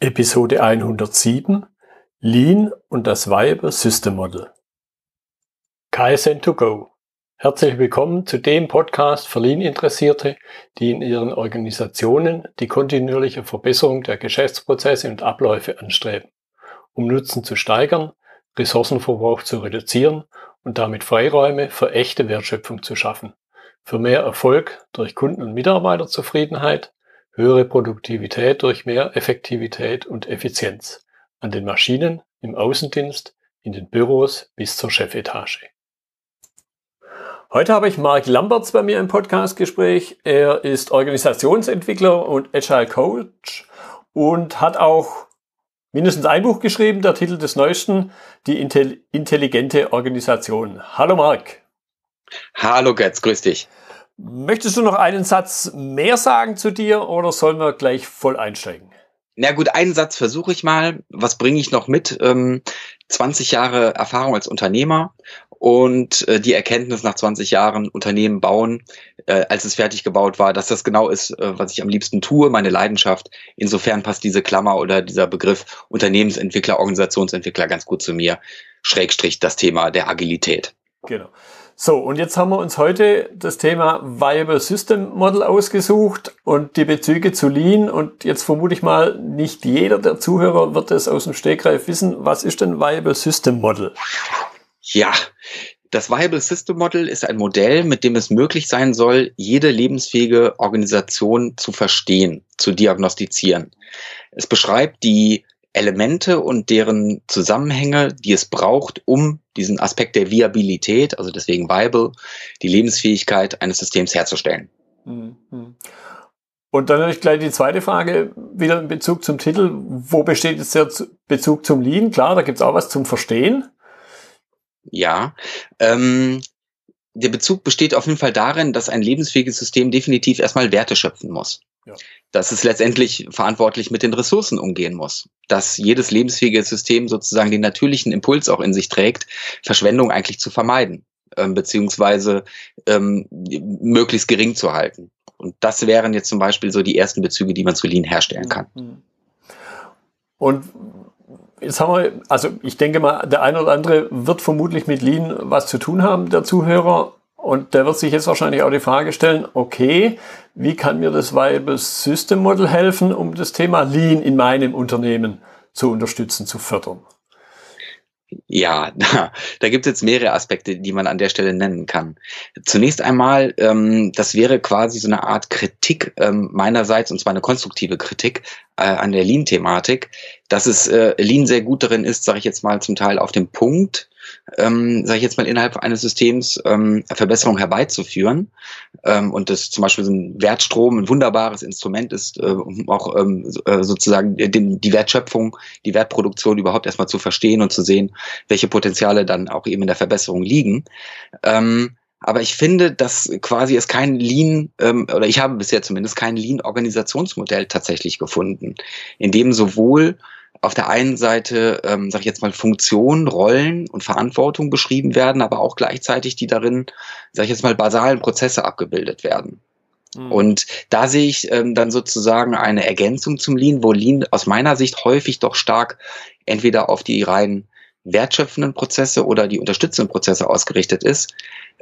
Episode 107 Lean und das Viable System Model. KSN2Go. Herzlich willkommen zu dem Podcast für Lean-Interessierte, die in ihren Organisationen die kontinuierliche Verbesserung der Geschäftsprozesse und Abläufe anstreben, um Nutzen zu steigern, Ressourcenverbrauch zu reduzieren und damit Freiräume für echte Wertschöpfung zu schaffen, für mehr Erfolg durch Kunden- und Mitarbeiterzufriedenheit höhere Produktivität durch mehr Effektivität und Effizienz an den Maschinen, im Außendienst, in den Büros bis zur Chefetage. Heute habe ich Mark Lamberts bei mir im Podcastgespräch. Er ist Organisationsentwickler und Agile Coach und hat auch mindestens ein Buch geschrieben, der Titel des neuesten, die intelligente Organisation. Hallo Mark. Hallo Götz, grüß dich. Möchtest du noch einen Satz mehr sagen zu dir oder sollen wir gleich voll einsteigen? Na gut, einen Satz versuche ich mal. Was bringe ich noch mit? Ähm, 20 Jahre Erfahrung als Unternehmer und äh, die Erkenntnis nach 20 Jahren Unternehmen bauen, äh, als es fertig gebaut war, dass das genau ist, äh, was ich am liebsten tue, meine Leidenschaft. Insofern passt diese Klammer oder dieser Begriff Unternehmensentwickler, Organisationsentwickler ganz gut zu mir. Schrägstrich das Thema der Agilität. Genau. So, und jetzt haben wir uns heute das Thema Viable System Model ausgesucht und die Bezüge zu Lean. Und jetzt vermute ich mal, nicht jeder der Zuhörer wird es aus dem Stegreif wissen. Was ist denn Viable System Model? Ja, das Viable System Model ist ein Modell, mit dem es möglich sein soll, jede lebensfähige Organisation zu verstehen, zu diagnostizieren. Es beschreibt die Elemente und deren Zusammenhänge, die es braucht, um diesen Aspekt der Viabilität, also deswegen viable, die Lebensfähigkeit eines Systems herzustellen. Mhm. Und dann natürlich gleich die zweite Frage, wieder in Bezug zum Titel. Wo besteht jetzt der Bezug zum Lean? Klar, da gibt es auch was zum Verstehen. Ja, ähm, der Bezug besteht auf jeden Fall darin, dass ein lebensfähiges System definitiv erstmal Werte schöpfen muss. Ja. Dass es letztendlich verantwortlich mit den Ressourcen umgehen muss. Dass jedes lebensfähige System sozusagen den natürlichen Impuls auch in sich trägt, Verschwendung eigentlich zu vermeiden, ähm, beziehungsweise ähm, möglichst gering zu halten. Und das wären jetzt zum Beispiel so die ersten Bezüge, die man zu Lean herstellen kann. Mhm. Und Jetzt haben wir, also ich denke mal, der eine oder andere wird vermutlich mit Lean was zu tun haben, der Zuhörer. Und der wird sich jetzt wahrscheinlich auch die Frage stellen, okay, wie kann mir das Viable System Model helfen, um das Thema Lean in meinem Unternehmen zu unterstützen, zu fördern? Ja, da, da gibt es jetzt mehrere Aspekte, die man an der Stelle nennen kann. Zunächst einmal, ähm, das wäre quasi so eine Art Kritik ähm, meinerseits, und zwar eine konstruktive Kritik äh, an der Lean-Thematik, dass es äh, Lean sehr gut darin ist, sage ich jetzt mal zum Teil auf dem Punkt, ähm, sage ich jetzt mal, innerhalb eines Systems ähm, Verbesserungen herbeizuführen. Ähm, und das zum Beispiel so ein Wertstrom ein wunderbares Instrument ist, äh, um auch ähm, äh, sozusagen den, die Wertschöpfung, die Wertproduktion überhaupt erstmal zu verstehen und zu sehen, welche Potenziale dann auch eben in der Verbesserung liegen. Ähm, aber ich finde, dass quasi es kein Lean, ähm, oder ich habe bisher zumindest kein Lean-Organisationsmodell tatsächlich gefunden, in dem sowohl auf der einen Seite, ähm, sage ich jetzt mal, Funktionen, Rollen und Verantwortung beschrieben werden, aber auch gleichzeitig die darin, sage ich jetzt mal, basalen Prozesse abgebildet werden. Mhm. Und da sehe ich ähm, dann sozusagen eine Ergänzung zum Lean, wo Lean aus meiner Sicht häufig doch stark entweder auf die rein wertschöpfenden Prozesse oder die unterstützenden Prozesse ausgerichtet ist.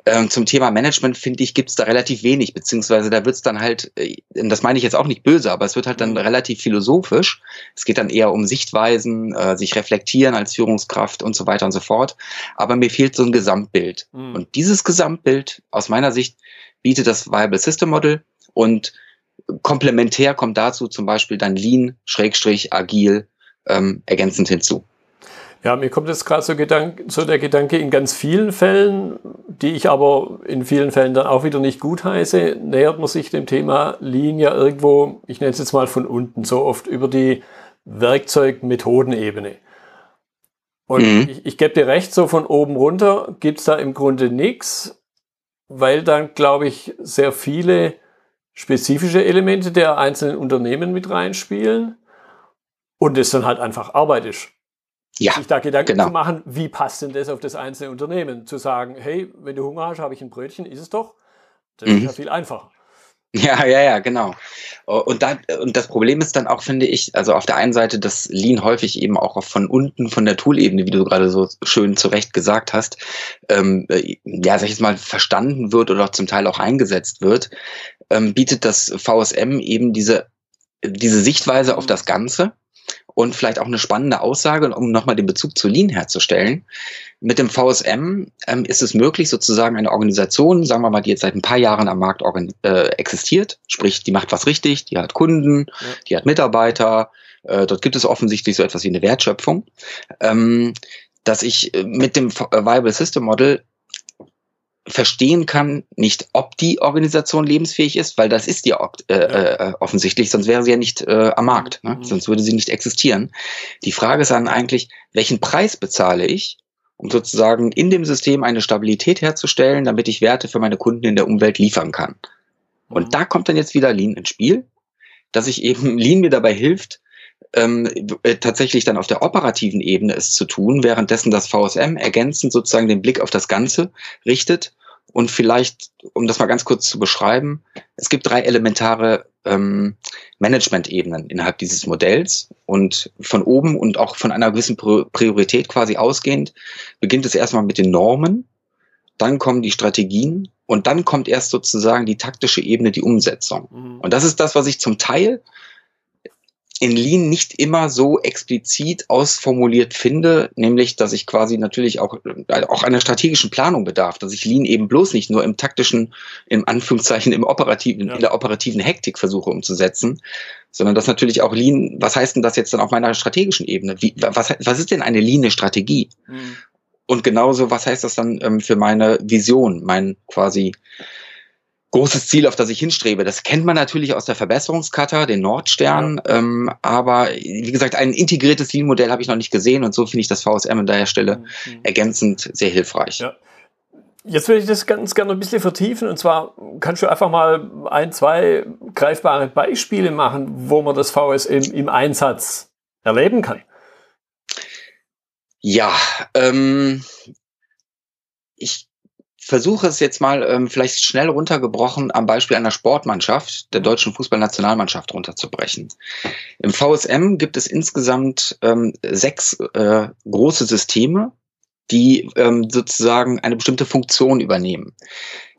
Ähm, zum Thema Management, finde ich, gibt es da relativ wenig, beziehungsweise da wird es dann halt, äh, das meine ich jetzt auch nicht böse, aber es wird halt dann mhm. relativ philosophisch. Es geht dann eher um Sichtweisen, äh, sich reflektieren als Führungskraft und so weiter und so fort. Aber mir fehlt so ein Gesamtbild. Mhm. Und dieses Gesamtbild, aus meiner Sicht, bietet das Viable System Model und komplementär kommt dazu zum Beispiel dann Lean, Schrägstrich, Agil ähm, ergänzend hinzu. Ja, mir kommt jetzt gerade so, so der Gedanke in ganz vielen Fällen, die ich aber in vielen Fällen dann auch wieder nicht gut heiße, nähert man sich dem Thema Lean ja irgendwo, ich nenne es jetzt mal von unten, so oft über die Werkzeug-Methodenebene. Und mhm. ich, ich gebe dir recht, so von oben runter gibt's da im Grunde nichts, weil dann, glaube ich, sehr viele spezifische Elemente der einzelnen Unternehmen mit reinspielen und es dann halt einfach Arbeit ist ja, sich da Gedanken genau. zu machen, wie passt denn das auf das einzelne Unternehmen? Zu sagen, hey, wenn du Hunger hast, habe ich ein Brötchen, ist es doch. Das mhm. ist ja viel einfacher. Ja, ja, ja, genau. Und, da, und das Problem ist dann auch, finde ich, also auf der einen Seite, dass Lean häufig eben auch von unten, von der Toolebene, wie du gerade so schön zurecht gesagt hast, ähm, äh, ja, sag ich jetzt mal, verstanden wird oder zum Teil auch eingesetzt wird, ähm, bietet das VSM eben diese, diese Sichtweise auf das Ganze und vielleicht auch eine spannende Aussage, um nochmal den Bezug zu Lean herzustellen. Mit dem VSM ähm, ist es möglich, sozusagen eine Organisation, sagen wir mal, die jetzt seit ein paar Jahren am Markt äh, existiert, sprich, die macht was richtig, die hat Kunden, ja. die hat Mitarbeiter, äh, dort gibt es offensichtlich so etwas wie eine Wertschöpfung, ähm, dass ich äh, mit dem Viable System Model verstehen kann, nicht ob die Organisation lebensfähig ist, weil das ist die äh, äh, offensichtlich, sonst wäre sie ja nicht äh, am Markt, ne? Mhm. sonst würde sie nicht existieren. Die Frage ist dann eigentlich, welchen Preis bezahle ich, um sozusagen in dem System eine Stabilität herzustellen, damit ich Werte für meine Kunden in der Umwelt liefern kann. Und mhm. da kommt dann jetzt wieder Lean ins Spiel, dass ich eben Lean mir dabei hilft, ähm, äh, tatsächlich dann auf der operativen Ebene es zu tun, währenddessen das VSM ergänzend sozusagen den Blick auf das Ganze richtet. Und vielleicht, um das mal ganz kurz zu beschreiben, es gibt drei elementare ähm, Management-Ebenen innerhalb dieses Modells. Und von oben und auch von einer gewissen Priorität quasi ausgehend beginnt es erstmal mit den Normen, dann kommen die Strategien und dann kommt erst sozusagen die taktische Ebene, die Umsetzung. Mhm. Und das ist das, was ich zum Teil in Lean nicht immer so explizit ausformuliert finde, nämlich, dass ich quasi natürlich auch, äh, auch einer strategischen Planung bedarf, dass ich Lean eben bloß nicht nur im taktischen, im Anführungszeichen, im operativen, ja. in der operativen Hektik versuche umzusetzen, sondern dass natürlich auch Lean, was heißt denn das jetzt dann auf meiner strategischen Ebene? Wie, was, was ist denn eine Lean-Strategie? Mhm. Und genauso, was heißt das dann ähm, für meine Vision, mein quasi großes Ziel, auf das ich hinstrebe. Das kennt man natürlich aus der Verbesserungskata, den Nordstern, ja. ähm, aber wie gesagt, ein integriertes Lean-Modell habe ich noch nicht gesehen und so finde ich das VSM an der Stelle mhm. ergänzend sehr hilfreich. Ja. Jetzt würde ich das ganz gerne ein bisschen vertiefen und zwar kannst du einfach mal ein, zwei greifbare Beispiele machen, wo man das VSM im Einsatz erleben kann. Ja, ähm, ich versuche es jetzt mal ähm, vielleicht schnell runtergebrochen am Beispiel einer Sportmannschaft, der deutschen Fußballnationalmannschaft runterzubrechen. Im VSM gibt es insgesamt ähm, sechs äh, große Systeme, die ähm, sozusagen eine bestimmte Funktion übernehmen.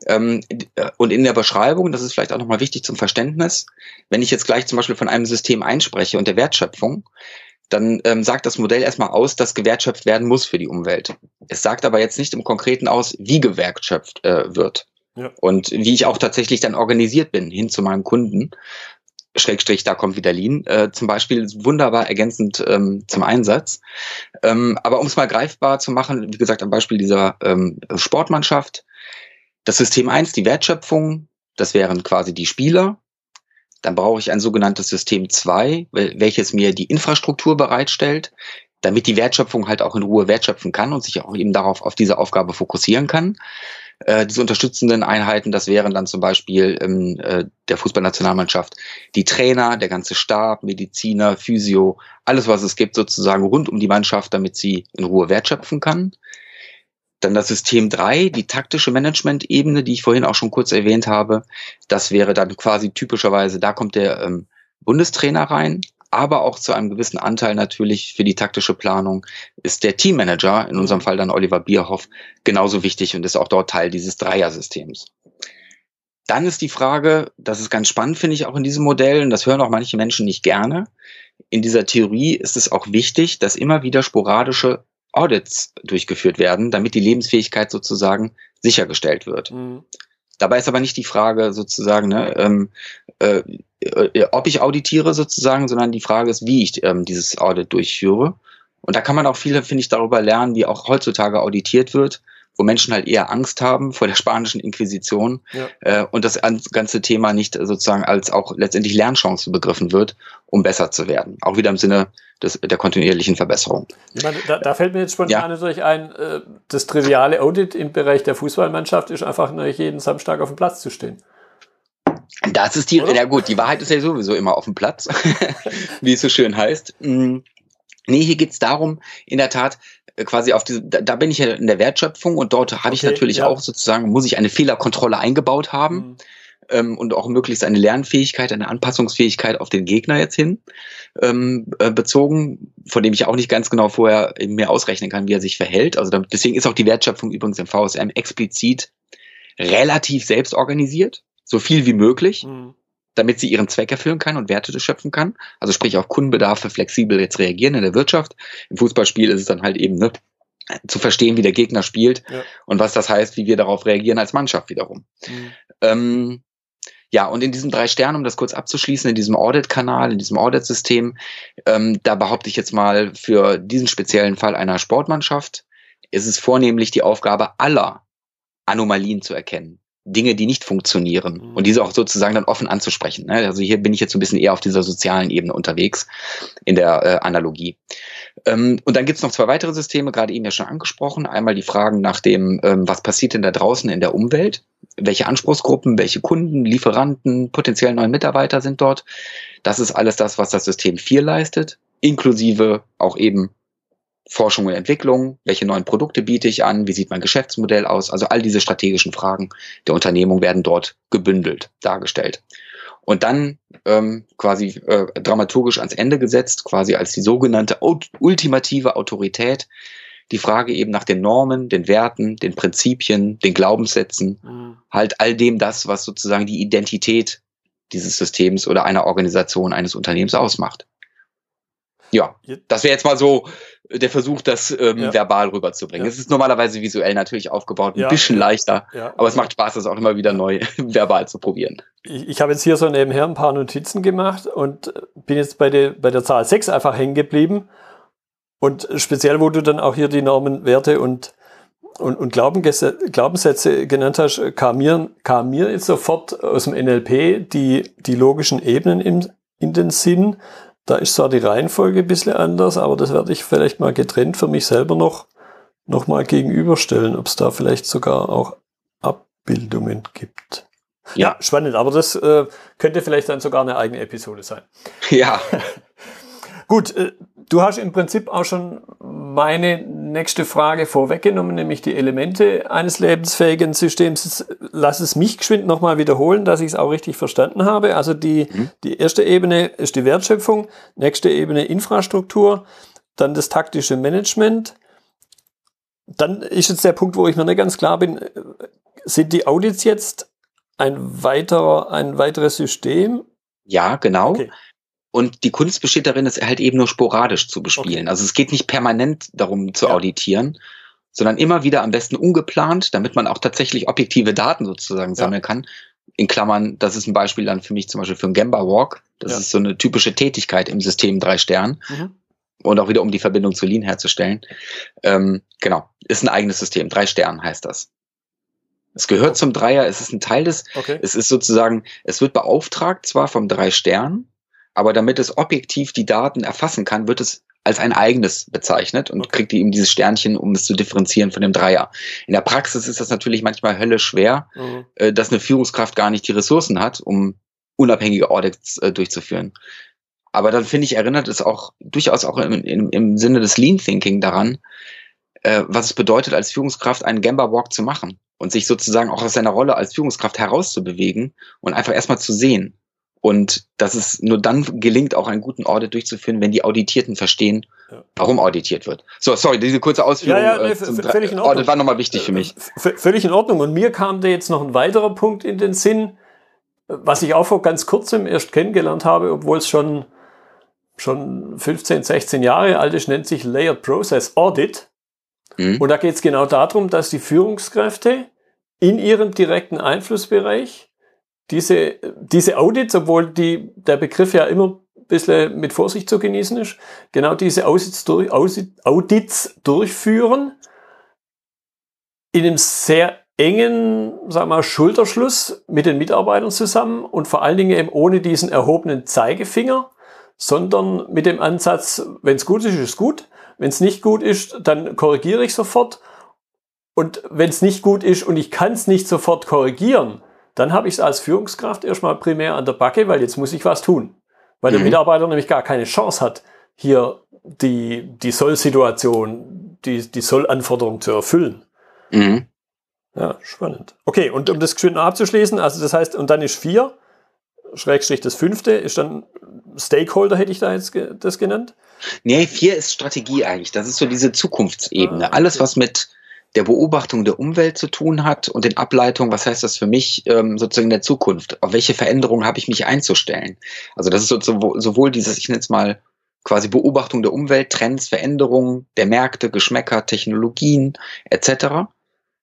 Ähm, äh, und in der Beschreibung, das ist vielleicht auch nochmal wichtig zum Verständnis, wenn ich jetzt gleich zum Beispiel von einem System einspreche und der Wertschöpfung, dann ähm, sagt das Modell erstmal aus, dass gewertschöpft werden muss für die Umwelt. Es sagt aber jetzt nicht im Konkreten aus, wie gewertschöpft äh, wird. Ja. Und wie ich auch tatsächlich dann organisiert bin, hin zu meinem Kunden. Schrägstrich, da kommt wieder Lean, äh, zum Beispiel wunderbar ergänzend ähm, zum Einsatz. Ähm, aber um es mal greifbar zu machen, wie gesagt, am Beispiel dieser ähm, Sportmannschaft, das System 1, die Wertschöpfung, das wären quasi die Spieler, dann brauche ich ein sogenanntes System 2, welches mir die Infrastruktur bereitstellt, damit die Wertschöpfung halt auch in Ruhe wertschöpfen kann und sich auch eben darauf auf diese Aufgabe fokussieren kann. Äh, diese unterstützenden Einheiten, das wären dann zum Beispiel ähm, äh, der Fußballnationalmannschaft die Trainer, der ganze Stab, Mediziner, Physio, alles was es gibt sozusagen rund um die Mannschaft, damit sie in Ruhe wertschöpfen kann. Dann das System 3, die taktische Management-Ebene, die ich vorhin auch schon kurz erwähnt habe. Das wäre dann quasi typischerweise, da kommt der ähm, Bundestrainer rein, aber auch zu einem gewissen Anteil natürlich für die taktische Planung ist der Teammanager, in unserem Fall dann Oliver Bierhoff, genauso wichtig und ist auch dort Teil dieses Dreier-Systems. Dann ist die Frage, das ist ganz spannend, finde ich auch in diesem Modell, und das hören auch manche Menschen nicht gerne. In dieser Theorie ist es auch wichtig, dass immer wieder sporadische Audits durchgeführt werden, damit die Lebensfähigkeit sozusagen sichergestellt wird. Mhm. Dabei ist aber nicht die Frage sozusagen, ne, ähm, äh, äh, ob ich auditiere sozusagen, sondern die Frage ist, wie ich ähm, dieses Audit durchführe. Und da kann man auch viel, finde ich, darüber lernen, wie auch heutzutage auditiert wird wo Menschen halt eher Angst haben vor der spanischen Inquisition ja. äh, und das ganze Thema nicht sozusagen als auch letztendlich Lernchance begriffen wird, um besser zu werden. Auch wieder im Sinne des, der kontinuierlichen Verbesserung. Meine, da, da, fällt mir jetzt spontan ja. natürlich ein, äh, das triviale Audit im Bereich der Fußballmannschaft ist einfach nur jeden Samstag auf dem Platz zu stehen. Das ist die, Oder? ja gut, die Wahrheit ist ja sowieso immer auf dem Platz, wie es so schön heißt. Mm. Nee, hier geht's darum, in der Tat, äh, quasi auf diese, da, da bin ich ja in der Wertschöpfung und dort habe okay, ich natürlich ja. auch sozusagen, muss ich eine Fehlerkontrolle eingebaut haben. Mhm. ähm, und auch möglichst eine Lernfähigkeit, eine Anpassungsfähigkeit auf den Gegner jetzt hin ähm, äh, bezogen, von dem ich auch nicht ganz genau vorher mir ausrechnen kann, wie er sich verhält. Also damit, deswegen ist auch die Wertschöpfung übrigens im VSM explizit relativ selbst organisiert, so viel wie möglich. Mhm damit sie ihren Zweck erfüllen kann und Werte schöpfen kann. Also sprich auf Kundenbedarfe flexibel jetzt reagieren in der Wirtschaft. Im Fußballspiel ist es dann halt eben ne, zu verstehen, wie der Gegner spielt ja. und was das heißt, wie wir darauf reagieren als Mannschaft wiederum. Mhm. Ähm, ja, und in diesen drei Sternen, um das kurz abzuschließen, in diesem Audit-Kanal, in diesem Audit-System, ähm, da behaupte ich jetzt mal für diesen speziellen Fall einer Sportmannschaft, ist es vornehmlich die Aufgabe aller Anomalien zu erkennen. Dinge, die nicht funktionieren mhm. und diese auch sozusagen dann offen anzusprechen. Ne? Also hier bin ich jetzt so ein bisschen eher auf dieser sozialen Ebene unterwegs in der äh, Analogie. Ähm, und dann gibt's noch zwei weitere Systeme, gerade eben ja schon angesprochen. Einmal die Fragen nach dem, ähm, was passiert denn da draußen in der Umwelt? Welche Anspruchsgruppen, welche Kunden, Lieferanten, potenziell neue Mitarbeiter sind dort? Das ist alles das, was das System 4 leistet, inklusive auch eben Forschung und Entwicklung, welche neuen Produkte biete ich an, wie sieht mein Geschäftsmodell aus, also all diese strategischen Fragen der Unternehmung werden dort gebündelt, dargestellt. Und dann ähm, quasi äh, dramaturgisch ans Ende gesetzt, quasi als die sogenannte ultimative Autorität, die Frage eben nach den Normen, den Werten, den Prinzipien, den Glaubenssätzen, mhm. halt all dem das, was sozusagen die Identität dieses Systems oder einer Organisation, eines Unternehmens ausmacht. Ja, das wäre jetzt mal so der Versuch, das ähm, ja. verbal rüberzubringen. Ja. Es ist normalerweise visuell natürlich aufgebaut, ein ja. bisschen leichter, aber es macht Spaß, das auch immer wieder neu verbal zu probieren. Ich, ich habe jetzt hier so nebenher ein paar Notizen gemacht und bin jetzt bei der, bei der Zahl 6 einfach hängen geblieben. Und speziell, wo du dann auch hier die Normen, Werte und, und, und Glaubenssätze genannt hast, kam mir, kam mir jetzt sofort aus dem NLP die, die logischen Ebenen im, in den Sinn. Da ist zwar die Reihenfolge ein bisschen anders, aber das werde ich vielleicht mal getrennt für mich selber noch, noch mal gegenüberstellen, ob es da vielleicht sogar auch Abbildungen gibt. Ja, ja spannend, aber das äh, könnte vielleicht dann sogar eine eigene Episode sein. Ja. Gut, äh, du hast im Prinzip auch schon meine nächste Frage vorweggenommen, nämlich die Elemente eines lebensfähigen Systems. Lass es mich geschwind nochmal wiederholen, dass ich es auch richtig verstanden habe. Also die, mhm. die erste Ebene ist die Wertschöpfung, nächste Ebene Infrastruktur, dann das taktische Management. Dann ist jetzt der Punkt, wo ich mir nicht ganz klar bin, sind die Audits jetzt ein weiterer, ein weiteres System? Ja, genau. Okay. Und die Kunst besteht darin, es halt eben nur sporadisch zu bespielen. Okay. Also es geht nicht permanent darum zu ja. auditieren, sondern immer wieder am besten ungeplant, damit man auch tatsächlich objektive Daten sozusagen sammeln ja. kann. In Klammern, das ist ein Beispiel dann für mich zum Beispiel für einen Gamba Walk. Das ja. ist so eine typische Tätigkeit im System drei Stern. Mhm. Und auch wieder, um die Verbindung zu Lean herzustellen. Ähm, genau, ist ein eigenes System. Drei Stern heißt das. Es gehört okay. zum Dreier, es ist ein Teil des, okay. es ist sozusagen, es wird beauftragt zwar vom drei Stern, aber damit es objektiv die Daten erfassen kann, wird es als ein eigenes bezeichnet und kriegt eben dieses Sternchen, um es zu differenzieren von dem Dreier. In der Praxis ist das natürlich manchmal höllisch schwer, mhm. äh, dass eine Führungskraft gar nicht die Ressourcen hat, um unabhängige Audits äh, durchzuführen. Aber dann finde ich, erinnert es auch durchaus auch im, im, im Sinne des Lean Thinking daran, äh, was es bedeutet, als Führungskraft einen Gamba Walk zu machen und sich sozusagen auch aus seiner Rolle als Führungskraft herauszubewegen und einfach erstmal zu sehen, und dass es nur dann gelingt, auch einen guten Audit durchzuführen, wenn die Auditierten verstehen, ja. warum auditiert wird. So, sorry, diese kurze Ausführung ja, ja, nee, äh, völlig in Ordnung. Audit war nochmal wichtig für mich. V völlig in Ordnung. Und mir kam da jetzt noch ein weiterer Punkt in den Sinn, was ich auch vor ganz kurzem erst kennengelernt habe, obwohl es schon, schon 15, 16 Jahre alt ist, nennt sich Layered Process Audit. Mhm. Und da geht es genau darum, dass die Führungskräfte in ihrem direkten Einflussbereich diese, diese Audits, obwohl die, der Begriff ja immer ein bisschen mit Vorsicht zu genießen ist, genau diese Audits, durch, Audits durchführen in einem sehr engen, sagen wir mal, Schulterschluss mit den Mitarbeitern zusammen und vor allen Dingen eben ohne diesen erhobenen Zeigefinger, sondern mit dem Ansatz, wenn es gut ist, ist es gut. Wenn es nicht gut ist, dann korrigiere ich sofort. Und wenn es nicht gut ist und ich kann es nicht sofort korrigieren, dann habe ich es als Führungskraft erstmal primär an der Backe, weil jetzt muss ich was tun. Weil mhm. der Mitarbeiter nämlich gar keine Chance hat, hier die, die Soll-Situation, die, die Soll-Anforderung zu erfüllen. Mhm. Ja, spannend. Okay, und um das geschwind abzuschließen, also das heißt, und dann ist vier, Schrägstrich das fünfte, ist dann Stakeholder, hätte ich da jetzt das genannt? Nee, vier ist Strategie eigentlich. Das ist so diese Zukunftsebene. Ah, okay. Alles, was mit der Beobachtung der Umwelt zu tun hat und den Ableitungen, was heißt das für mich ähm, sozusagen in der Zukunft? Auf welche Veränderungen habe ich mich einzustellen? Also das ist so, sowohl dieses, ich nenne es mal quasi Beobachtung der Umwelt, Trends, Veränderungen der Märkte, Geschmäcker, Technologien etc.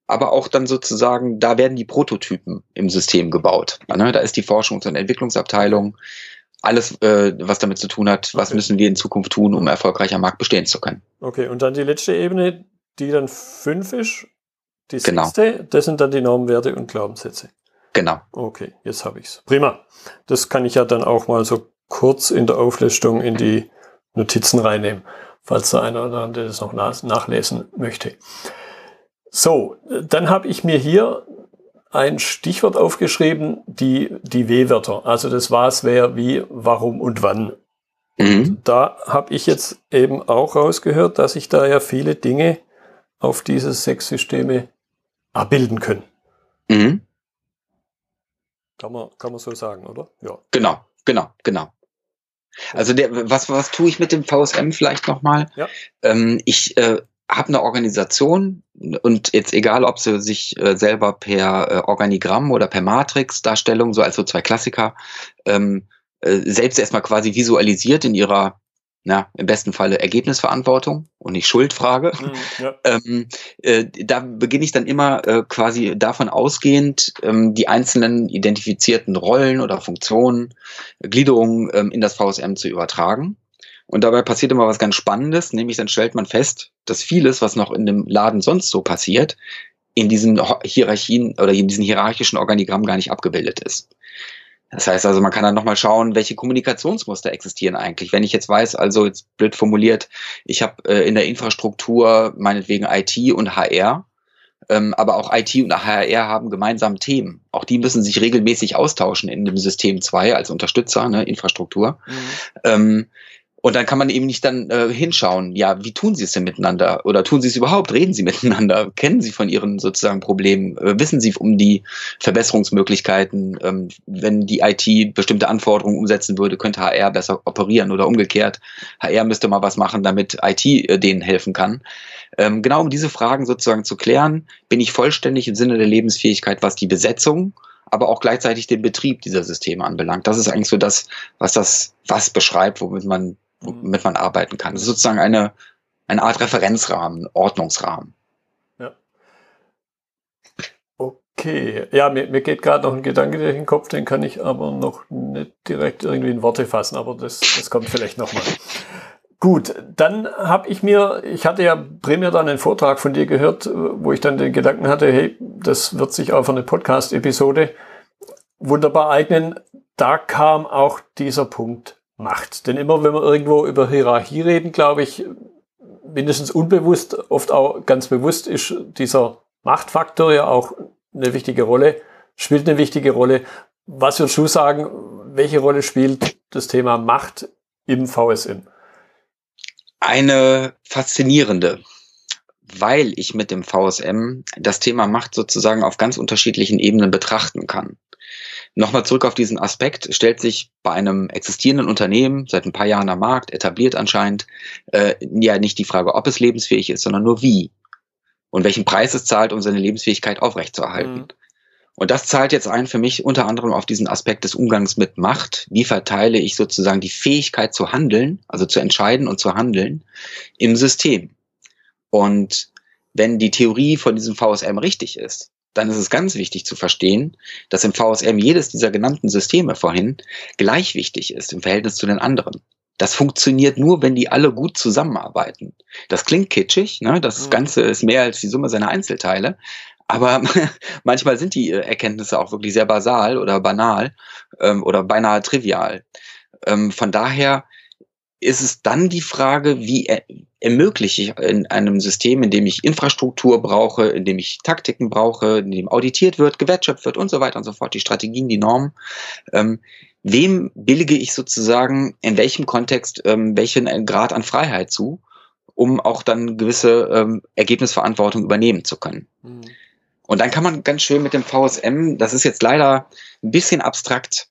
Aber auch dann sozusagen, da werden die Prototypen im System gebaut. Ne? Da ist die Forschungs- und Entwicklungsabteilung, alles, äh, was damit zu tun hat, was okay. müssen wir in Zukunft tun, um erfolgreich am Markt bestehen zu können. Okay, und dann die letzte Ebene, die dann fünf ist, die genau. sechste, das sind dann die Normwerte und Glaubenssätze. Genau. Okay, jetzt habe ich's. Prima. Das kann ich ja dann auch mal so kurz in der Auflistung in die Notizen reinnehmen, falls der eine oder andere das noch nachlesen möchte. So, dann habe ich mir hier ein Stichwort aufgeschrieben, die, die W-Wörter. Also das was, wer, wie, warum und wann. Mhm. Da habe ich jetzt eben auch rausgehört, dass ich da ja viele Dinge auf diese sechs Systeme abbilden können. Mhm. Kann man, kann man so sagen, oder? Ja. Genau, genau, genau. Also der, was, was tue ich mit dem VSM vielleicht nochmal? Ja. Ähm, ich äh, habe eine Organisation und jetzt egal, ob sie sich äh, selber per äh, Organigramm oder per Matrix-Darstellung, so als so zwei Klassiker, ähm, äh, selbst erstmal quasi visualisiert in ihrer na, im besten Falle Ergebnisverantwortung und nicht Schuldfrage. Mhm, ja. ähm, äh, da beginne ich dann immer äh, quasi davon ausgehend, ähm, die einzelnen identifizierten Rollen oder Funktionen, Gliederungen ähm, in das VSM zu übertragen. Und dabei passiert immer was ganz Spannendes, nämlich dann stellt man fest, dass vieles, was noch in dem Laden sonst so passiert, in diesen Hierarchien oder in diesen hierarchischen Organigramm gar nicht abgebildet ist. Das heißt also, man kann dann nochmal schauen, welche Kommunikationsmuster existieren eigentlich. Wenn ich jetzt weiß, also jetzt blöd formuliert, ich habe äh, in der Infrastruktur meinetwegen IT und HR, ähm, aber auch IT und HR haben gemeinsam Themen. Auch die müssen sich regelmäßig austauschen in dem System 2 als Unterstützer, ne, Infrastruktur. Mhm. Ähm, und dann kann man eben nicht dann äh, hinschauen, ja, wie tun sie es denn miteinander? Oder tun sie es überhaupt? Reden sie miteinander? Kennen sie von ihren sozusagen Problemen? Äh, wissen sie um die Verbesserungsmöglichkeiten? Ähm, wenn die IT bestimmte Anforderungen umsetzen würde, könnte HR besser operieren oder umgekehrt. HR müsste mal was machen, damit IT äh, denen helfen kann. Ähm, genau um diese Fragen sozusagen zu klären, bin ich vollständig im Sinne der Lebensfähigkeit, was die Besetzung aber auch gleichzeitig den Betrieb dieser Systeme anbelangt. Das ist eigentlich so das, was das was beschreibt, womit man womit man arbeiten kann. Das ist sozusagen eine, eine Art Referenzrahmen, Ordnungsrahmen. Ja. Okay. Ja, mir, mir geht gerade noch ein Gedanke durch den Kopf, den kann ich aber noch nicht direkt irgendwie in Worte fassen, aber das, das kommt vielleicht nochmal. Gut, dann habe ich mir, ich hatte ja primär dann einen Vortrag von dir gehört, wo ich dann den Gedanken hatte, hey, das wird sich auch für eine Podcast-Episode wunderbar eignen. Da kam auch dieser Punkt macht. Denn immer wenn wir irgendwo über Hierarchie reden, glaube ich, mindestens unbewusst, oft auch ganz bewusst ist dieser Machtfaktor ja auch eine wichtige Rolle, spielt eine wichtige Rolle. Was würdest du sagen, welche Rolle spielt das Thema Macht im VSM? Eine faszinierende, weil ich mit dem VSM das Thema Macht sozusagen auf ganz unterschiedlichen Ebenen betrachten kann. Nochmal zurück auf diesen Aspekt, stellt sich bei einem existierenden Unternehmen, seit ein paar Jahren am Markt, etabliert anscheinend, äh, ja nicht die Frage, ob es lebensfähig ist, sondern nur wie. Und welchen Preis es zahlt, um seine Lebensfähigkeit aufrechtzuerhalten. Mhm. Und das zahlt jetzt ein für mich unter anderem auf diesen Aspekt des Umgangs mit Macht. Wie verteile ich sozusagen die Fähigkeit zu handeln, also zu entscheiden und zu handeln im System? Und wenn die Theorie von diesem VSM richtig ist, dann ist es ganz wichtig zu verstehen, dass im VSM jedes dieser genannten Systeme vorhin gleich wichtig ist im Verhältnis zu den anderen. Das funktioniert nur, wenn die alle gut zusammenarbeiten. Das klingt kitschig, ne? das mhm. Ganze ist mehr als die Summe seiner Einzelteile, aber manchmal sind die äh, Erkenntnisse auch wirklich sehr basal oder banal ähm, oder beinahe trivial. Ähm, von daher ist es dann die Frage, wie er, ermögliche ich in einem System, in dem ich Infrastruktur brauche, in dem ich Taktiken brauche, in dem auditiert wird, gewertschöpft wird und so weiter und so fort, die Strategien, die Normen, ähm, wem billige ich sozusagen in welchem Kontext ähm, welchen Grad an Freiheit zu, um auch dann gewisse ähm, Ergebnisverantwortung übernehmen zu können. Mhm. Und dann kann man ganz schön mit dem VSM, das ist jetzt leider ein bisschen abstrakt,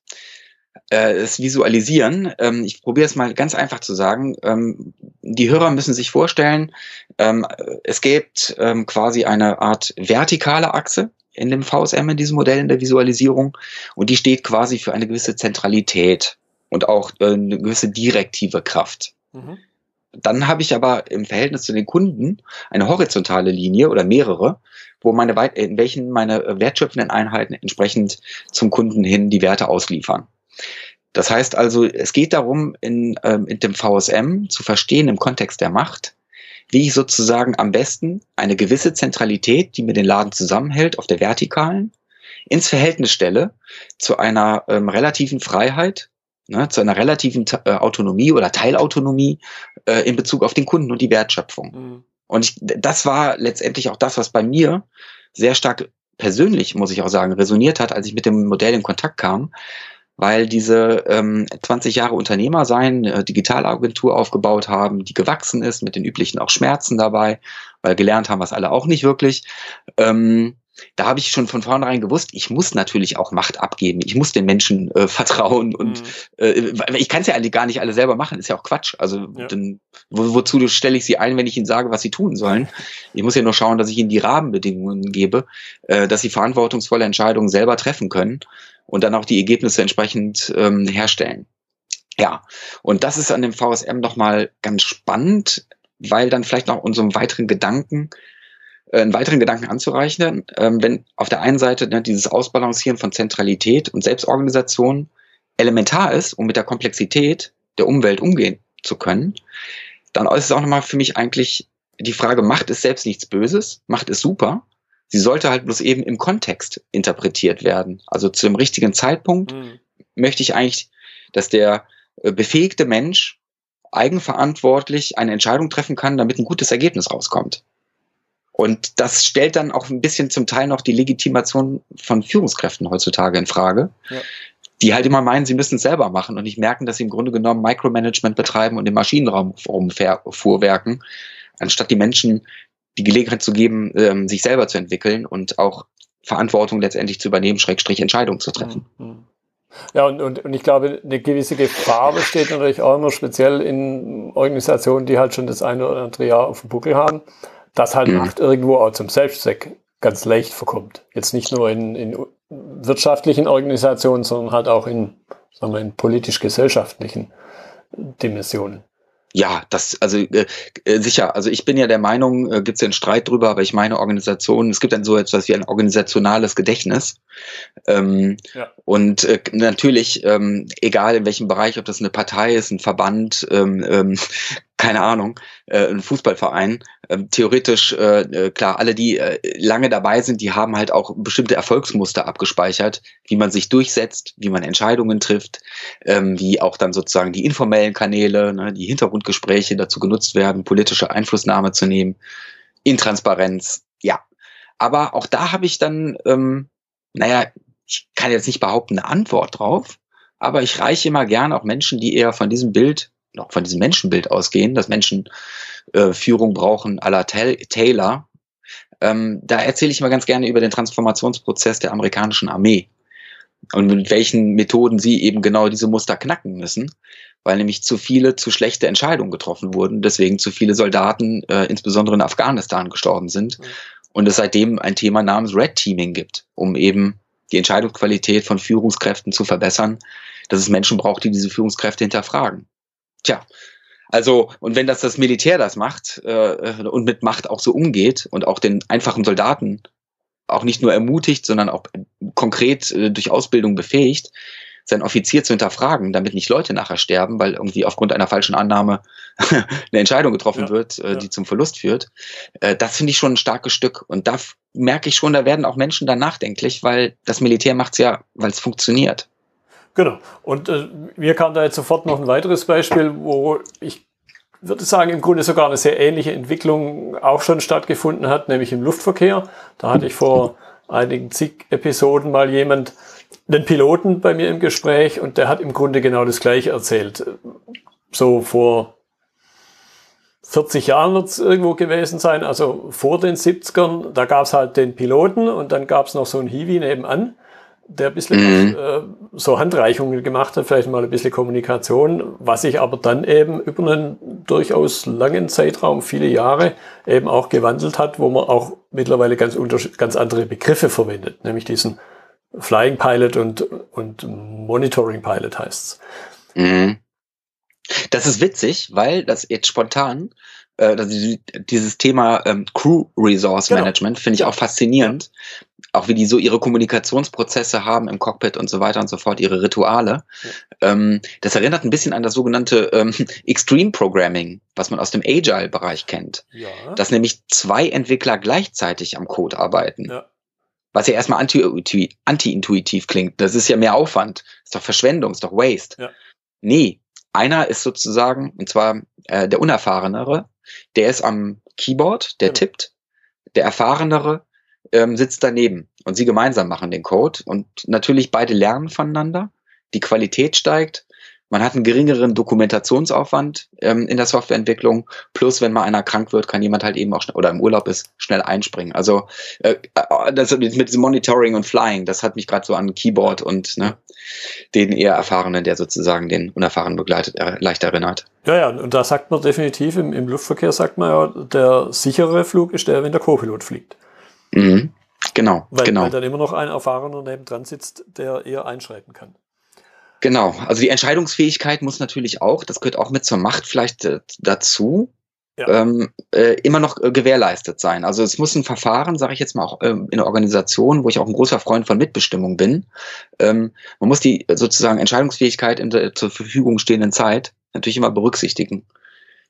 äh, es visualisieren. Ähm, ich probiere es mal ganz einfach zu sagen. Ähm, die Hörer müssen sich vorstellen, ähm, es gibt ähm, quasi eine Art vertikale Achse in dem VSM, in diesem Modell in der Visualisierung. Und die steht quasi für eine gewisse Zentralität und auch äh, eine gewisse direktive Kraft. Mhm. Dann habe ich aber im Verhältnis zu den Kunden eine horizontale Linie oder mehrere, wo meine in welchen meine wertschöpfenden Einheiten entsprechend zum Kunden hin die Werte ausliefern. Das heißt also, es geht darum, in, ähm, in dem VSM zu verstehen im Kontext der Macht, wie ich sozusagen am besten eine gewisse Zentralität, die mir den Laden zusammenhält, auf der Vertikalen, ins Verhältnis stelle zu einer ähm, relativen Freiheit, ne, zu einer relativen äh, Autonomie oder Teilautonomie äh, in Bezug auf den Kunden und die Wertschöpfung. Mhm. Und ich, das war letztendlich auch das, was bei mir sehr stark persönlich, muss ich auch sagen, resoniert hat, als ich mit dem Modell in Kontakt kam, weil diese ähm, 20 Jahre Unternehmer sein, äh, Digitalagentur aufgebaut haben, die gewachsen ist, mit den üblichen auch Schmerzen dabei, weil gelernt haben wir es alle auch nicht wirklich. Ähm, da habe ich schon von vornherein gewusst, ich muss natürlich auch Macht abgeben. Ich muss den Menschen äh, vertrauen und mhm. äh, ich kann es ja alle gar nicht alle selber machen, ist ja auch Quatsch. Also ja. Dann, wo, wozu stelle ich sie ein, wenn ich ihnen sage, was sie tun sollen? Ich muss ja nur schauen, dass ich ihnen die Rahmenbedingungen gebe, äh, dass sie verantwortungsvolle Entscheidungen selber treffen können und dann auch die Ergebnisse entsprechend ähm, herstellen. Ja, und das ist an dem VSM nochmal ganz spannend, weil dann vielleicht noch unserem weiteren Gedanken äh, einen weiteren Gedanken anzureichen, ähm, wenn auf der einen Seite ne, dieses Ausbalancieren von Zentralität und Selbstorganisation elementar ist, um mit der Komplexität der Umwelt umgehen zu können, dann ist es auch nochmal für mich eigentlich die Frage, Macht ist selbst nichts Böses, Macht ist super, sie sollte halt bloß eben im Kontext interpretiert werden. Also zu dem richtigen Zeitpunkt mhm. möchte ich eigentlich, dass der äh, befähigte Mensch eigenverantwortlich eine Entscheidung treffen kann, damit ein gutes Ergebnis rauskommt. Und das stellt dann auch ein bisschen zum Teil noch die Legitimation von Führungskräften heutzutage in Frage, ja. die halt immer meinen, sie müssen es selber machen und nicht merken, dass sie im Grunde genommen Micromanagement betreiben und im Maschinenraum rumfuhrwerken, anstatt die Menschen die Gelegenheit zu geben, ähm, sich selber zu entwickeln und auch Verantwortung letztendlich zu übernehmen, Schrägstrich Entscheidungen zu treffen. Mhm. Ja, und, und, und ich glaube, eine gewisse Gefahr besteht natürlich auch immer speziell in Organisationen, die halt schon das eine oder andere Jahr auf dem Buckel haben, dass halt mhm. Macht irgendwo auch zum Selbstzweck ganz leicht verkommt. Jetzt nicht nur in, in wirtschaftlichen Organisationen, sondern halt auch in, sagen wir, in politisch-gesellschaftlichen Dimensionen. Ja, das, also äh, äh, sicher. Also ich bin ja der Meinung, äh, gibt es ja einen Streit drüber, aber ich meine Organisation, es gibt dann so etwas wie ein organisationales Gedächtnis. Ähm, ja. Und äh, natürlich, ähm, egal in welchem Bereich, ob das eine Partei ist, ein Verband, ähm, ähm, keine Ahnung, äh, ein Fußballverein. Ähm, theoretisch, äh, äh, klar, alle, die äh, lange dabei sind, die haben halt auch bestimmte Erfolgsmuster abgespeichert, wie man sich durchsetzt, wie man Entscheidungen trifft, ähm, wie auch dann sozusagen die informellen Kanäle, ne, die Hintergrundgespräche dazu genutzt werden, politische Einflussnahme zu nehmen, Intransparenz, ja. Aber auch da habe ich dann, ähm, naja, ich kann jetzt nicht behaupten, eine Antwort drauf, aber ich reiche immer gern auch Menschen, die eher von diesem Bild noch von diesem Menschenbild ausgehen, dass Menschen äh, Führung brauchen à la Taylor. Ähm, da erzähle ich mal ganz gerne über den Transformationsprozess der amerikanischen Armee und mit welchen Methoden sie eben genau diese Muster knacken müssen, weil nämlich zu viele, zu schlechte Entscheidungen getroffen wurden, deswegen zu viele Soldaten, äh, insbesondere in Afghanistan, gestorben sind mhm. und es seitdem ein Thema namens Red Teaming gibt, um eben die Entscheidungsqualität von Führungskräften zu verbessern, dass es Menschen braucht, die diese Führungskräfte hinterfragen. Tja, also, und wenn das das Militär das macht äh, und mit Macht auch so umgeht und auch den einfachen Soldaten auch nicht nur ermutigt, sondern auch konkret äh, durch Ausbildung befähigt, seinen Offizier zu hinterfragen, damit nicht Leute nachher sterben, weil irgendwie aufgrund einer falschen Annahme eine Entscheidung getroffen ja, wird, äh, ja. die zum Verlust führt. Äh, das finde ich schon ein starkes Stück. Und da merke ich schon, da werden auch Menschen dann nachdenklich, weil das Militär macht es ja, weil es funktioniert. Genau. Und äh, mir kam da jetzt sofort noch ein weiteres Beispiel, wo ich würde sagen, im Grunde sogar eine sehr ähnliche Entwicklung auch schon stattgefunden hat, nämlich im Luftverkehr. Da hatte ich vor einigen zig Episoden mal jemand, einen Piloten bei mir im Gespräch und der hat im Grunde genau das gleiche erzählt. So vor 40 Jahren wird es irgendwo gewesen sein, also vor den 70ern, da gab es halt den Piloten und dann gab es noch so einen Hiwi nebenan, der ein bisschen mhm. äh, so Handreichungen gemacht hat, vielleicht mal ein bisschen Kommunikation, was sich aber dann eben über einen durchaus langen Zeitraum, viele Jahre, eben auch gewandelt hat, wo man auch mittlerweile ganz, ganz andere Begriffe verwendet, nämlich diesen Flying Pilot und, und Monitoring Pilot heißt's. Mhm. Das ist witzig, weil das jetzt spontan, äh, dieses Thema ähm, Crew Resource genau. Management finde ich auch faszinierend. Auch wie die so ihre Kommunikationsprozesse haben im Cockpit und so weiter und so fort, ihre Rituale. Ja. Ähm, das erinnert ein bisschen an das sogenannte ähm, Extreme Programming, was man aus dem Agile-Bereich kennt. Ja. Dass nämlich zwei Entwickler gleichzeitig am Code arbeiten. Ja. Was ja erstmal anti-intuitiv anti klingt. Das ist ja mehr Aufwand. Ist doch Verschwendung, ist doch Waste. Ja. Nee, einer ist sozusagen, und zwar äh, der Unerfahrenere, der ist am Keyboard, der genau. tippt. Der Erfahrenere ähm, sitzt daneben und sie gemeinsam machen den Code. Und natürlich beide lernen voneinander. Die Qualität steigt man hat einen geringeren Dokumentationsaufwand ähm, in der Softwareentwicklung. Plus, wenn mal einer krank wird, kann jemand halt eben auch schnell, oder im Urlaub ist, schnell einspringen. Also äh, äh das mit diesem Monitoring und Flying, das hat mich gerade so an Keyboard und ne, den eher Erfahrenen, der sozusagen den Unerfahrenen begleitet, äh, leicht erinnert. Ja, ja, und da sagt man definitiv, im, im Luftverkehr sagt man ja, der sichere Flug ist der, wenn der Co-Pilot fliegt. Mhm. Genau, weil, genau. Weil dann immer noch ein Erfahrener neben dran sitzt, der eher einschreiten kann. Genau, also die Entscheidungsfähigkeit muss natürlich auch, das gehört auch mit zur Macht vielleicht äh, dazu, ja. ähm, äh, immer noch äh, gewährleistet sein. Also es muss ein Verfahren, sage ich jetzt mal auch ähm, in der Organisation, wo ich auch ein großer Freund von Mitbestimmung bin. Ähm, man muss die sozusagen Entscheidungsfähigkeit in der zur Verfügung stehenden Zeit natürlich immer berücksichtigen.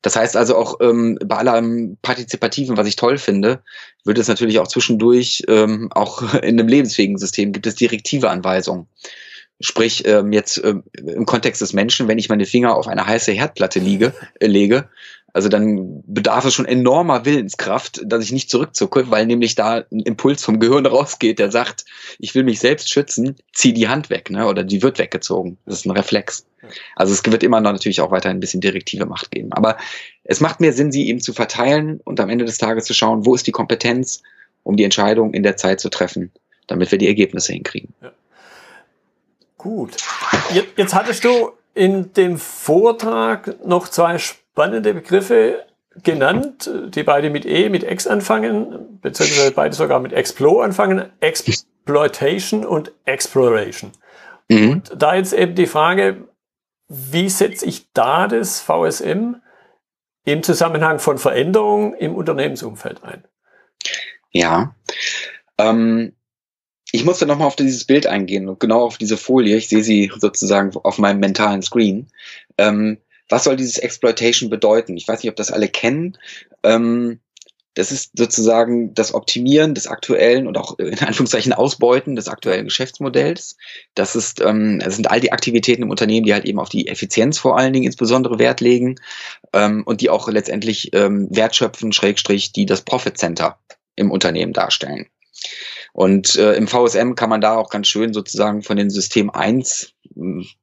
Das heißt also auch ähm, bei allem Partizipativen, was ich toll finde, wird es natürlich auch zwischendurch, ähm, auch in einem lebensfähigen System, gibt es direktive Anweisungen. Sprich, ähm, jetzt ähm, im Kontext des Menschen, wenn ich meine Finger auf eine heiße Herdplatte liege, äh, lege, also dann bedarf es schon enormer Willenskraft, dass ich nicht zurückzucke, weil nämlich da ein Impuls vom Gehirn rausgeht, der sagt, ich will mich selbst schützen, zieh die Hand weg, ne? Oder die wird weggezogen. Das ist ein Reflex. Also es wird immer noch natürlich auch weiter ein bisschen direktive Macht geben. Aber es macht mehr Sinn, sie eben zu verteilen und am Ende des Tages zu schauen, wo ist die Kompetenz, um die Entscheidung in der Zeit zu treffen, damit wir die Ergebnisse hinkriegen. Ja. Gut. Jetzt hattest du in dem Vortrag noch zwei spannende Begriffe genannt, die beide mit E, mit X anfangen, beziehungsweise beide sogar mit Explo anfangen. Exploitation und Exploration. Mhm. Und da jetzt eben die Frage, wie setze ich da das VSM im Zusammenhang von Veränderungen im Unternehmensumfeld ein? Ja, ähm, ich musste nochmal auf dieses Bild eingehen und genau auf diese Folie. Ich sehe sie sozusagen auf meinem mentalen Screen. Ähm, was soll dieses Exploitation bedeuten? Ich weiß nicht, ob das alle kennen. Ähm, das ist sozusagen das Optimieren des aktuellen und auch in Anführungszeichen Ausbeuten des aktuellen Geschäftsmodells. Das ist, ähm, das sind all die Aktivitäten im Unternehmen, die halt eben auf die Effizienz vor allen Dingen insbesondere Wert legen ähm, und die auch letztendlich ähm, Wert schöpfen, Schrägstrich, die das Profit Center im Unternehmen darstellen. Und äh, im VSM kann man da auch ganz schön sozusagen von den System 1,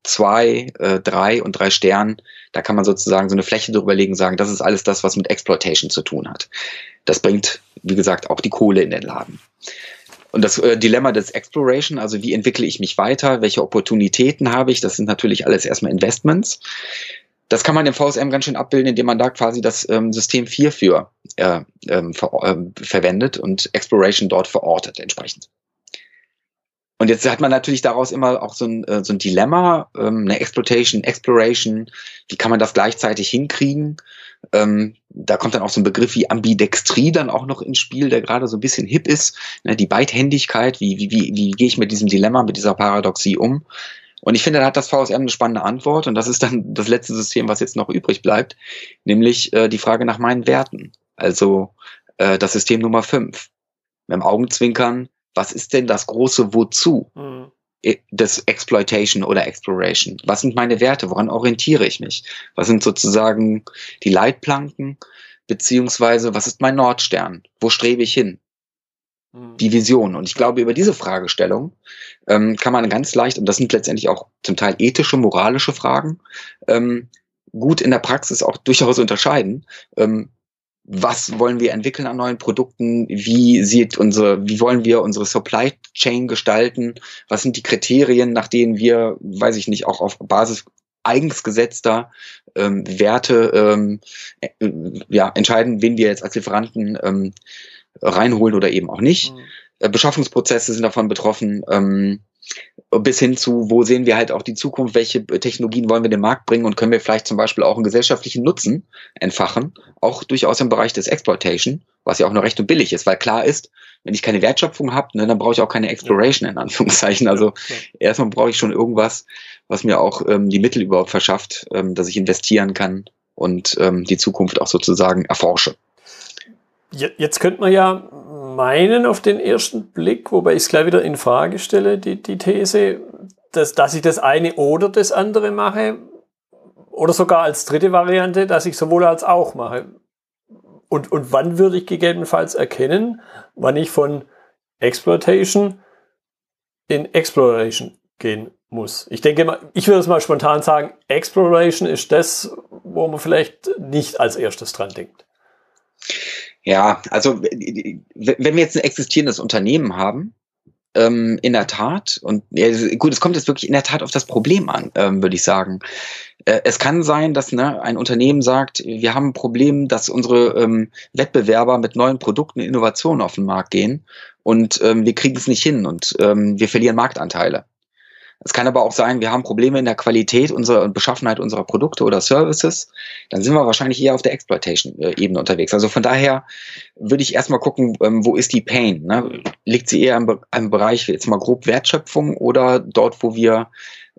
2, äh, 3 und 3 Sternen, da kann man sozusagen so eine Fläche drüber legen und sagen, das ist alles das, was mit Exploitation zu tun hat. Das bringt, wie gesagt, auch die Kohle in den Laden. Und das äh, Dilemma des Exploration, also wie entwickle ich mich weiter, welche Opportunitäten habe ich, das sind natürlich alles erstmal Investments. Das kann man im VSM ganz schön abbilden, indem man da quasi das ähm, System 4 für äh, ähm, ver äh, verwendet und Exploration dort verortet entsprechend. Und jetzt hat man natürlich daraus immer auch so ein, äh, so ein Dilemma, ähm, eine Exploitation, Exploration, wie kann man das gleichzeitig hinkriegen? Ähm, da kommt dann auch so ein Begriff wie Ambidextrie dann auch noch ins Spiel, der gerade so ein bisschen hip ist. Ne, die Beidhändigkeit, wie, wie, wie, wie gehe ich mit diesem Dilemma, mit dieser Paradoxie um? Und ich finde, da hat das VSM eine spannende Antwort und das ist dann das letzte System, was jetzt noch übrig bleibt, nämlich äh, die Frage nach meinen Werten. Also äh, das System Nummer 5. Mit dem Augenzwinkern, was ist denn das große Wozu mhm. des Exploitation oder Exploration? Was sind meine Werte? Woran orientiere ich mich? Was sind sozusagen die Leitplanken? Beziehungsweise, was ist mein Nordstern? Wo strebe ich hin? Mhm. die Vision. Und ich glaube, über diese Fragestellung ähm, kann man ganz leicht, und das sind letztendlich auch zum Teil ethische, moralische Fragen, ähm, gut in der Praxis auch durchaus unterscheiden. Ähm, was wollen wir entwickeln an neuen Produkten? Wie sieht unsere, wie wollen wir unsere Supply Chain gestalten? Was sind die Kriterien, nach denen wir, weiß ich nicht, auch auf Basis eigens gesetzter ähm, Werte ähm, äh, ja, entscheiden, wen wir jetzt als Lieferanten ähm, reinholen oder eben auch nicht. Mhm. Äh, Beschaffungsprozesse sind davon betroffen. Ähm, bis hin zu, wo sehen wir halt auch die Zukunft, welche Technologien wollen wir in den Markt bringen und können wir vielleicht zum Beispiel auch einen gesellschaftlichen Nutzen entfachen, auch durchaus im Bereich des Exploitation, was ja auch noch recht und billig ist, weil klar ist, wenn ich keine Wertschöpfung habe, ne, dann brauche ich auch keine Exploration in Anführungszeichen. Also ja, erstmal brauche ich schon irgendwas, was mir auch ähm, die Mittel überhaupt verschafft, ähm, dass ich investieren kann und ähm, die Zukunft auch sozusagen erforsche. Jetzt könnte man ja meinen auf den ersten Blick, wobei ich es gleich wieder in Frage stelle, die, die These, dass, dass ich das eine oder das andere mache, oder sogar als dritte Variante, dass ich sowohl als auch mache. Und, und wann würde ich gegebenenfalls erkennen, wann ich von Exploitation in Exploration gehen muss? Ich denke mal, ich würde es mal spontan sagen, Exploration ist das, wo man vielleicht nicht als erstes dran denkt. Ja, also wenn wir jetzt ein existierendes Unternehmen haben, ähm, in der Tat, und ja, gut, es kommt jetzt wirklich in der Tat auf das Problem an, ähm, würde ich sagen. Äh, es kann sein, dass ne, ein Unternehmen sagt, wir haben ein Problem, dass unsere ähm, Wettbewerber mit neuen Produkten, Innovationen auf den Markt gehen und ähm, wir kriegen es nicht hin und ähm, wir verlieren Marktanteile. Es kann aber auch sein, wir haben Probleme in der Qualität unserer und Beschaffenheit unserer Produkte oder Services. Dann sind wir wahrscheinlich eher auf der Exploitation-Ebene unterwegs. Also von daher würde ich erstmal gucken, ähm, wo ist die Pain? Ne? Liegt sie eher im, im Bereich jetzt mal grob Wertschöpfung oder dort, wo wir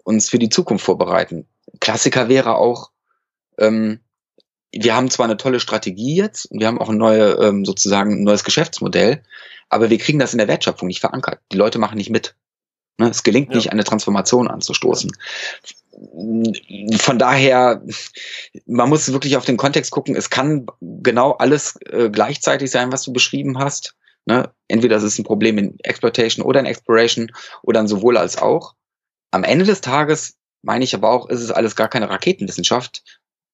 uns für die Zukunft vorbereiten? Klassiker wäre auch, ähm, wir haben zwar eine tolle Strategie jetzt, wir haben auch ein neue, ähm, sozusagen ein neues Geschäftsmodell, aber wir kriegen das in der Wertschöpfung nicht verankert. Die Leute machen nicht mit. Ne? Es gelingt ja. nicht, eine Transformation anzustoßen. Von daher, man muss wirklich auf den Kontext gucken. Es kann genau alles äh, gleichzeitig sein, was du beschrieben hast. Ne? Entweder es ist ein Problem in Exploitation oder in Exploration oder dann sowohl als auch. Am Ende des Tages meine ich aber auch, ist es alles gar keine Raketenwissenschaft,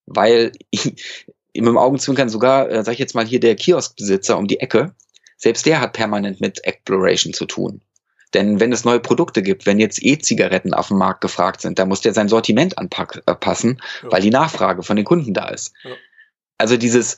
weil ich, mit dem Augenzwinkern sogar, äh, sag ich jetzt mal hier der Kioskbesitzer um die Ecke, selbst der hat permanent mit Exploration zu tun. Denn wenn es neue Produkte gibt, wenn jetzt E-Zigaretten auf dem Markt gefragt sind, dann muss der sein Sortiment anpassen, ja. weil die Nachfrage von den Kunden da ist. Ja. Also dieses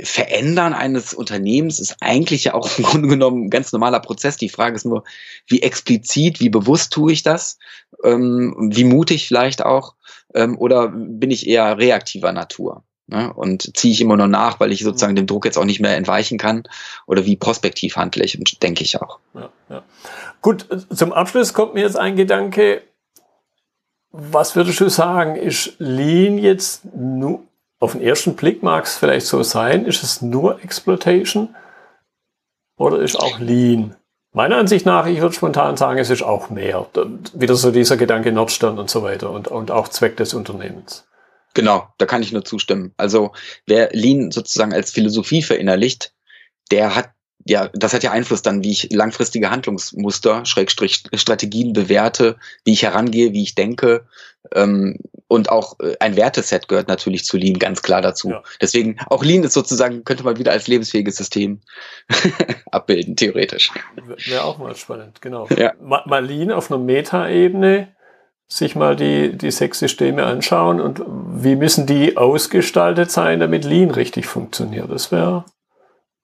Verändern eines Unternehmens ist eigentlich ja auch im Grunde genommen ein ganz normaler Prozess. Die Frage ist nur, wie explizit, wie bewusst tue ich das? Ähm, wie mutig vielleicht auch? Ähm, oder bin ich eher reaktiver Natur? Ne? Und ziehe ich immer nur nach, weil ich sozusagen dem Druck jetzt auch nicht mehr entweichen kann? Oder wie prospektiv handle ich? Und denke ich auch. Ja, ja. Gut, zum Abschluss kommt mir jetzt ein Gedanke. Was würdest du sagen? Ist Lean jetzt nur, auf den ersten Blick mag es vielleicht so sein, ist es nur Exploitation? Oder ist auch Lean? Meiner Ansicht nach, ich würde spontan sagen, es ist auch mehr. Wieder so dieser Gedanke Nordstern und so weiter und, und auch Zweck des Unternehmens. Genau, da kann ich nur zustimmen. Also wer Lean sozusagen als Philosophie verinnerlicht, der hat ja, das hat ja Einfluss dann, wie ich langfristige Handlungsmuster, Schrägstrich Strategien bewerte, wie ich herangehe, wie ich denke. Ähm, und auch äh, ein Werteset gehört natürlich zu Lean ganz klar dazu. Ja. Deswegen, auch Lean ist sozusagen, könnte man wieder als lebensfähiges System abbilden, theoretisch. Wäre auch mal spannend, genau. Ja. Mal Lean auf einer Meta-Ebene sich mal die, die sechs Systeme anschauen und wie müssen die ausgestaltet sein, damit Lean richtig funktioniert. Das wäre,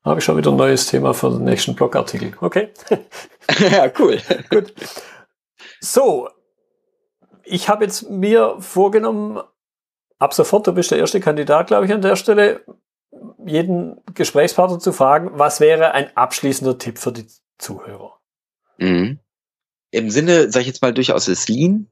habe ich schon wieder ein neues Thema für den nächsten Blogartikel. Okay. ja, cool. Gut. So, ich habe jetzt mir vorgenommen, ab sofort, du bist der erste Kandidat, glaube ich, an der Stelle, jeden Gesprächspartner zu fragen, was wäre ein abschließender Tipp für die Zuhörer? Mhm. Im Sinne, sage ich jetzt mal, durchaus des Lean,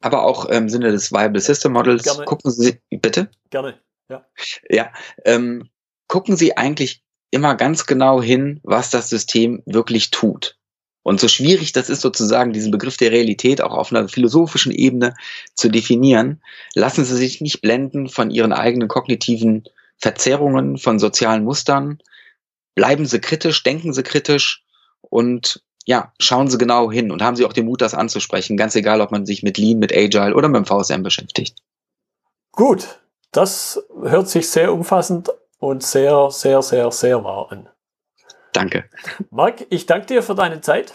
aber auch im Sinne des Viable System Models. Gerne. Gucken Sie, bitte? Gerne, ja. Ja, ähm, gucken Sie eigentlich immer ganz genau hin, was das System wirklich tut. Und so schwierig das ist, sozusagen diesen Begriff der Realität auch auf einer philosophischen Ebene zu definieren, lassen Sie sich nicht blenden von Ihren eigenen kognitiven Verzerrungen, von sozialen Mustern. Bleiben Sie kritisch, denken Sie kritisch und ja, schauen Sie genau hin und haben Sie auch den Mut, das anzusprechen, ganz egal, ob man sich mit Lean, mit Agile oder mit dem VSM beschäftigt. Gut, das hört sich sehr umfassend und sehr, sehr, sehr, sehr wahr an. Danke. Marc, ich danke dir für deine Zeit.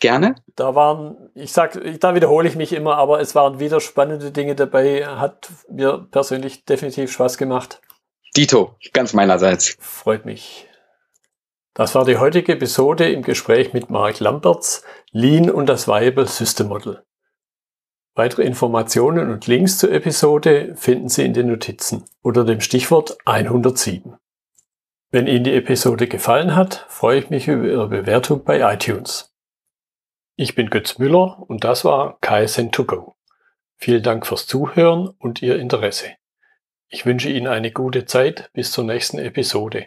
Gerne. Da waren, ich sag, da wiederhole ich mich immer, aber es waren wieder spannende Dinge dabei. Hat mir persönlich definitiv Spaß gemacht. Dito, ganz meinerseits. Freut mich. Das war die heutige Episode im Gespräch mit Mark Lamberts, Lean und das Viable System Model. Weitere Informationen und Links zur Episode finden Sie in den Notizen unter dem Stichwort 107. Wenn Ihnen die Episode gefallen hat, freue ich mich über Ihre Bewertung bei iTunes. Ich bin Götz Müller und das war KSN2Go. Vielen Dank fürs Zuhören und Ihr Interesse. Ich wünsche Ihnen eine gute Zeit bis zur nächsten Episode.